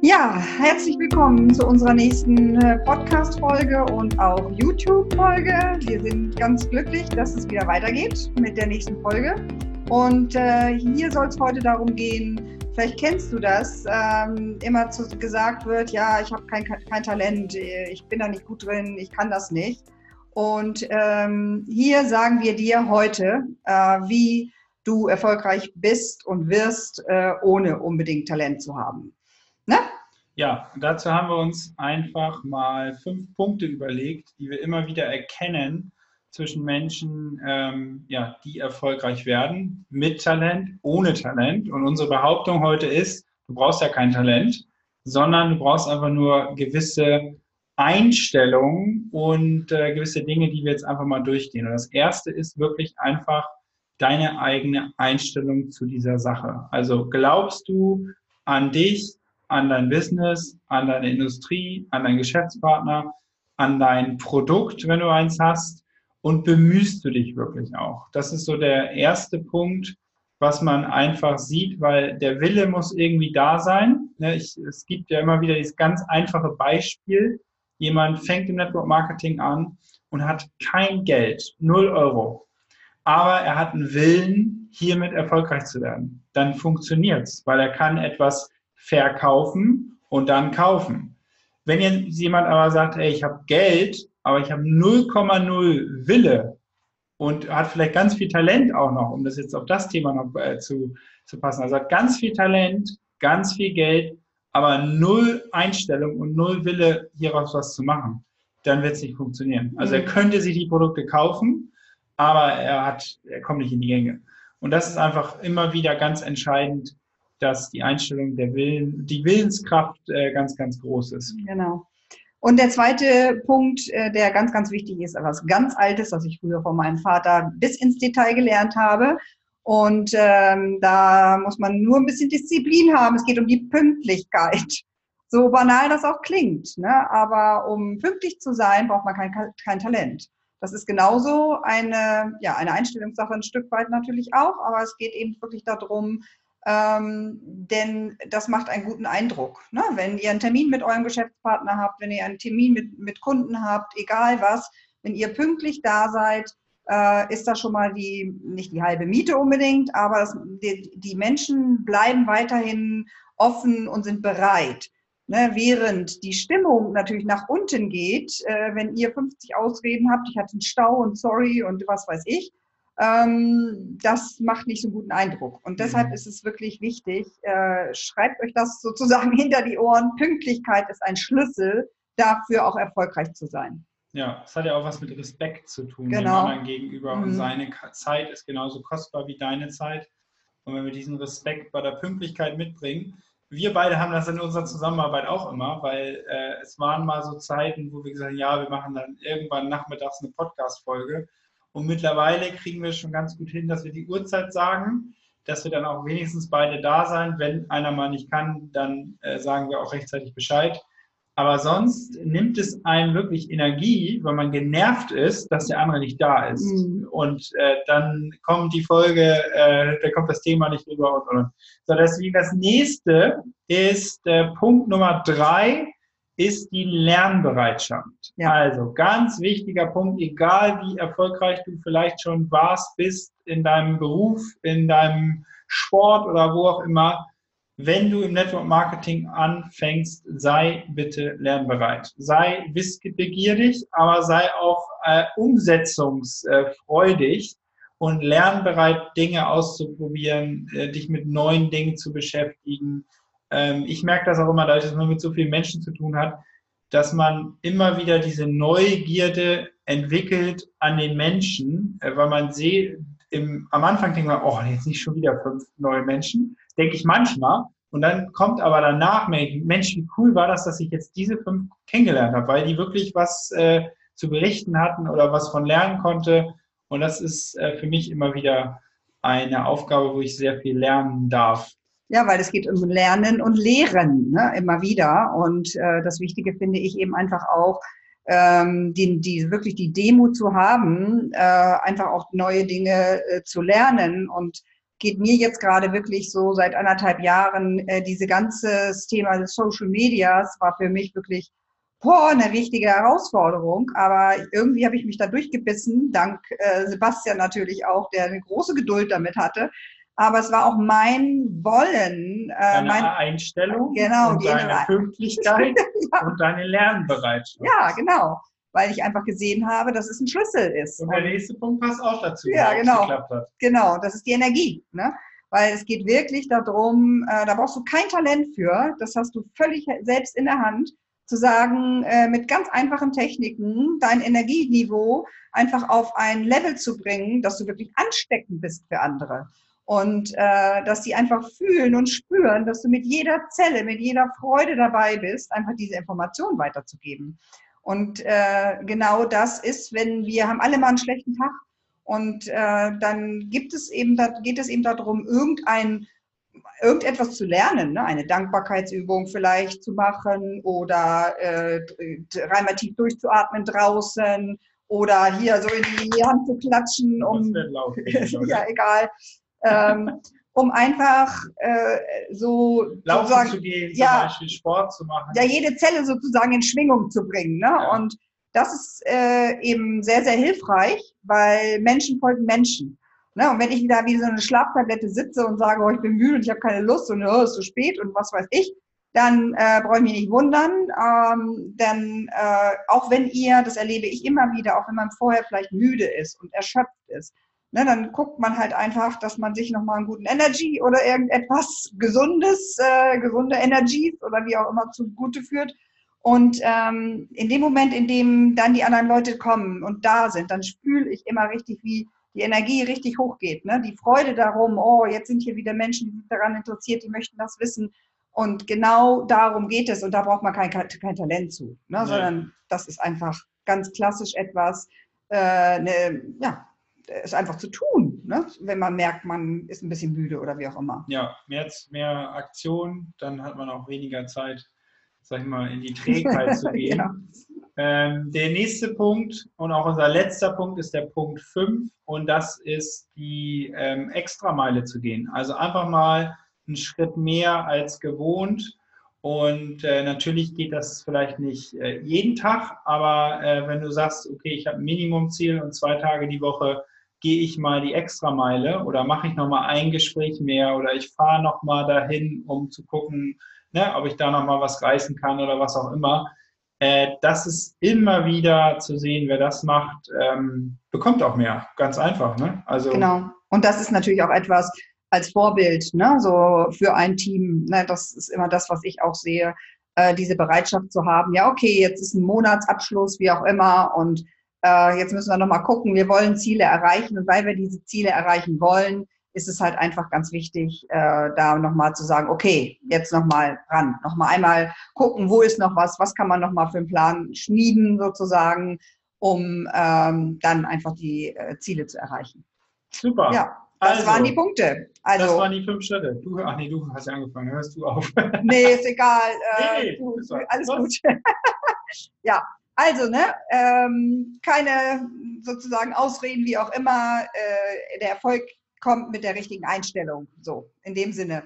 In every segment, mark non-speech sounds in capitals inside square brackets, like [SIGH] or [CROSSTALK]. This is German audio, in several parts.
Ja, herzlich willkommen zu unserer nächsten äh, Podcast-Folge und auch YouTube-Folge. Wir sind ganz glücklich, dass es wieder weitergeht mit der nächsten Folge. Und äh, hier soll es heute darum gehen, vielleicht kennst du das, ähm, immer zu, gesagt wird, ja, ich habe kein, kein Talent, ich bin da nicht gut drin, ich kann das nicht. Und ähm, hier sagen wir dir heute, äh, wie du erfolgreich bist und wirst, äh, ohne unbedingt Talent zu haben. Ne? Ja, dazu haben wir uns einfach mal fünf Punkte überlegt, die wir immer wieder erkennen zwischen Menschen, ähm, ja, die erfolgreich werden, mit Talent, ohne Talent. Und unsere Behauptung heute ist, du brauchst ja kein Talent, sondern du brauchst einfach nur gewisse Einstellungen und äh, gewisse Dinge, die wir jetzt einfach mal durchgehen. Und das erste ist wirklich einfach deine eigene Einstellung zu dieser Sache. Also glaubst du an dich, an dein Business, an deine Industrie, an deinen Geschäftspartner, an dein Produkt, wenn du eins hast und bemühst du dich wirklich auch. Das ist so der erste Punkt, was man einfach sieht, weil der Wille muss irgendwie da sein. Ne, ich, es gibt ja immer wieder dieses ganz einfache Beispiel. Jemand fängt im Network Marketing an und hat kein Geld, null Euro. Aber er hat einen Willen, hiermit erfolgreich zu werden. Dann funktioniert's, weil er kann etwas verkaufen und dann kaufen. Wenn jetzt jemand aber sagt, ey, ich habe Geld, aber ich habe 0,0 Wille und hat vielleicht ganz viel Talent auch noch, um das jetzt auf das Thema noch äh, zu, zu passen. Also hat ganz viel Talent, ganz viel Geld, aber null Einstellung und null Wille, hieraus was zu machen, dann wird es nicht funktionieren. Also er mhm. könnte sich die Produkte kaufen, aber er hat, er kommt nicht in die Gänge. Und das ist einfach immer wieder ganz entscheidend, dass die Einstellung der Willen, die Willenskraft äh, ganz, ganz groß ist. Genau. Und der zweite Punkt, äh, der ganz, ganz wichtig ist, etwas ganz Altes, was ich früher von meinem Vater bis ins Detail gelernt habe. Und ähm, da muss man nur ein bisschen Disziplin haben. Es geht um die Pünktlichkeit. So banal das auch klingt. Ne? Aber um pünktlich zu sein, braucht man kein, kein Talent. Das ist genauso eine, ja, eine Einstellungssache ein Stück weit natürlich auch, aber es geht eben wirklich darum, ähm, denn das macht einen guten Eindruck. Ne? Wenn ihr einen Termin mit eurem Geschäftspartner habt, wenn ihr einen Termin mit, mit Kunden habt, egal was, wenn ihr pünktlich da seid, äh, ist das schon mal die, nicht die halbe Miete unbedingt, aber das, die, die, Menschen bleiben weiterhin offen und sind bereit. Ne? Während die Stimmung natürlich nach unten geht, äh, wenn ihr 50 Ausreden habt, ich hatte einen Stau und sorry und was weiß ich, das macht nicht so einen guten Eindruck. Und deshalb mhm. ist es wirklich wichtig, äh, schreibt euch das sozusagen [LAUGHS] hinter die Ohren. Pünktlichkeit ist ein Schlüssel dafür, auch erfolgreich zu sein. Ja, es hat ja auch was mit Respekt zu tun, genau. dem anderen gegenüber. Mhm. Und seine Zeit ist genauso kostbar wie deine Zeit. Und wenn wir diesen Respekt bei der Pünktlichkeit mitbringen, wir beide haben das in unserer Zusammenarbeit auch immer, weil äh, es waren mal so Zeiten, wo wir gesagt haben, ja, wir machen dann irgendwann nachmittags eine Podcast-Folge. Und mittlerweile kriegen wir schon ganz gut hin, dass wir die Uhrzeit sagen, dass wir dann auch wenigstens beide da sein. Wenn einer mal nicht kann, dann äh, sagen wir auch rechtzeitig Bescheid. Aber sonst nimmt es einem wirklich Energie, weil man genervt ist, dass der andere nicht da ist. Mhm. Und äh, dann kommt die Folge, äh, da kommt das Thema nicht rüber. Und, und. So, deswegen das nächste ist äh, Punkt Nummer drei ist die Lernbereitschaft. Ja. Also ganz wichtiger Punkt, egal wie erfolgreich du vielleicht schon warst, bist in deinem Beruf, in deinem Sport oder wo auch immer, wenn du im Network Marketing anfängst, sei bitte lernbereit. Sei wissbegierig, aber sei auch äh, umsetzungsfreudig und lernbereit, Dinge auszuprobieren, äh, dich mit neuen Dingen zu beschäftigen, ähm, ich merke das auch immer, dadurch, dass man mit so vielen Menschen zu tun hat, dass man immer wieder diese Neugierde entwickelt an den Menschen, äh, weil man sieht, am Anfang denkt man, oh, jetzt nicht schon wieder fünf neue Menschen, denke ich manchmal. Und dann kommt aber danach, Mensch, wie cool war das, dass ich jetzt diese fünf kennengelernt habe, weil die wirklich was äh, zu berichten hatten oder was von lernen konnte. Und das ist äh, für mich immer wieder eine Aufgabe, wo ich sehr viel lernen darf. Ja, weil es geht um Lernen und Lehren ne, immer wieder. Und äh, das Wichtige finde ich eben einfach auch, ähm, die, die wirklich die Demo zu haben, äh, einfach auch neue Dinge äh, zu lernen und geht mir jetzt gerade wirklich so seit anderthalb Jahren, äh, diese ganze Thema des Social Medias war für mich wirklich boah, eine richtige Herausforderung. Aber irgendwie habe ich mich da durchgebissen, dank äh, Sebastian natürlich auch, der eine große Geduld damit hatte. Aber es war auch mein Wollen. Äh, deine mein, Einstellung genau, und deine Pünktlichkeit [LAUGHS] ja. und deine Lernbereitschaft. Ja, genau weil ich einfach gesehen habe, dass es ein Schlüssel ist. Und der nächste Punkt passt auch dazu, ja, genau, Genau, das ist die Energie. Ne? Weil es geht wirklich darum, äh, da brauchst du kein Talent für, das hast du völlig selbst in der Hand, zu sagen, äh, mit ganz einfachen Techniken dein Energieniveau einfach auf ein Level zu bringen, dass du wirklich ansteckend bist für andere. Und äh, dass die einfach fühlen und spüren, dass du mit jeder Zelle, mit jeder Freude dabei bist, einfach diese Information weiterzugeben. Und äh, genau das ist, wenn wir haben alle mal einen schlechten Tag und äh, dann gibt es eben, geht es eben darum, irgendein irgendetwas zu lernen, ne? eine Dankbarkeitsübung vielleicht zu machen oder äh, dreimal tief durchzuatmen draußen oder hier so in die Hand zu klatschen, um [LAUGHS] ja egal. Ähm, um einfach äh, so laufen zu gehen, ja, zum Beispiel Sport zu machen. Ja, jede Zelle sozusagen in Schwingung zu bringen. Ne? Ja. Und das ist äh, eben sehr, sehr hilfreich, weil Menschen folgen Menschen. Ne? Und wenn ich wieder wie so eine Schlaftablette sitze und sage, oh, ich bin müde und ich habe keine Lust und oh, es ist zu spät und was weiß ich, dann äh, brauche ich mich nicht wundern. Ähm, denn äh, auch wenn ihr, das erlebe ich immer wieder, auch wenn man vorher vielleicht müde ist und erschöpft ist, Ne, dann guckt man halt einfach, dass man sich nochmal einen guten Energy oder irgendetwas Gesundes, äh, gesunde Energies oder wie auch immer zugute führt. Und ähm, in dem Moment, in dem dann die anderen Leute kommen und da sind, dann spüle ich immer richtig, wie die Energie richtig hochgeht. Ne? Die Freude darum, oh, jetzt sind hier wieder Menschen, die sind daran interessiert, die möchten das wissen. Und genau darum geht es. Und da braucht man kein, kein Talent zu, ne? sondern das ist einfach ganz klassisch etwas, äh, eine, ja, es einfach zu tun, ne? wenn man merkt, man ist ein bisschen müde oder wie auch immer. Ja, mehr, mehr Aktion, dann hat man auch weniger Zeit, sag ich mal, in die Trägheit zu [LAUGHS] gehen. ja. ähm, der nächste Punkt und auch unser letzter Punkt ist der Punkt 5 und das ist die ähm, Extrameile zu gehen. Also einfach mal einen Schritt mehr als gewohnt. Und äh, natürlich geht das vielleicht nicht äh, jeden Tag, aber äh, wenn du sagst, okay, ich habe ein Minimumziel und zwei Tage die Woche gehe ich mal die Extrameile oder mache ich nochmal ein Gespräch mehr oder ich fahre nochmal dahin, um zu gucken, ne, ob ich da nochmal was reißen kann oder was auch immer. Äh, das ist immer wieder zu sehen, wer das macht, ähm, bekommt auch mehr. Ganz einfach. Ne? Also, genau. Und das ist natürlich auch etwas als Vorbild, ne? so für ein Team. Ne? Das ist immer das, was ich auch sehe, äh, diese Bereitschaft zu haben. Ja, okay, jetzt ist ein Monatsabschluss, wie auch immer, und äh, jetzt müssen wir nochmal gucken, wir wollen Ziele erreichen und weil wir diese Ziele erreichen wollen, ist es halt einfach ganz wichtig, äh, da nochmal zu sagen, okay, jetzt nochmal ran, nochmal einmal gucken, wo ist noch was, was kann man nochmal für einen Plan schmieden sozusagen, um ähm, dann einfach die äh, Ziele zu erreichen. Super. Ja, das also, waren die Punkte. Also, das waren die fünf Schritte. Du, ach nee, du hast ja angefangen, hörst du auf. nee, ist egal. Äh, nee, du, alles gut. [LAUGHS] ja, also, ne, ähm, keine sozusagen Ausreden, wie auch immer. Äh, der Erfolg kommt mit der richtigen Einstellung. So, in dem Sinne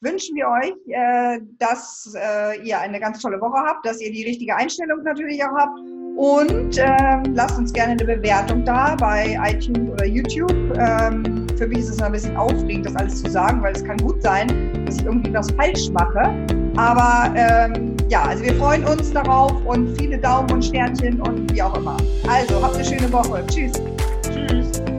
wünschen wir euch, äh, dass äh, ihr eine ganz tolle Woche habt, dass ihr die richtige Einstellung natürlich auch habt. Und ähm, lasst uns gerne eine Bewertung da bei iTunes oder YouTube. Ähm, für mich ist es ein bisschen aufregend, das alles zu sagen, weil es kann gut sein, dass ich irgendwie was falsch mache. Aber ähm, ja, also wir freuen uns darauf und viele Daumen und Sternchen und wie auch immer. Also, habt eine schöne Woche. Tschüss. Tschüss.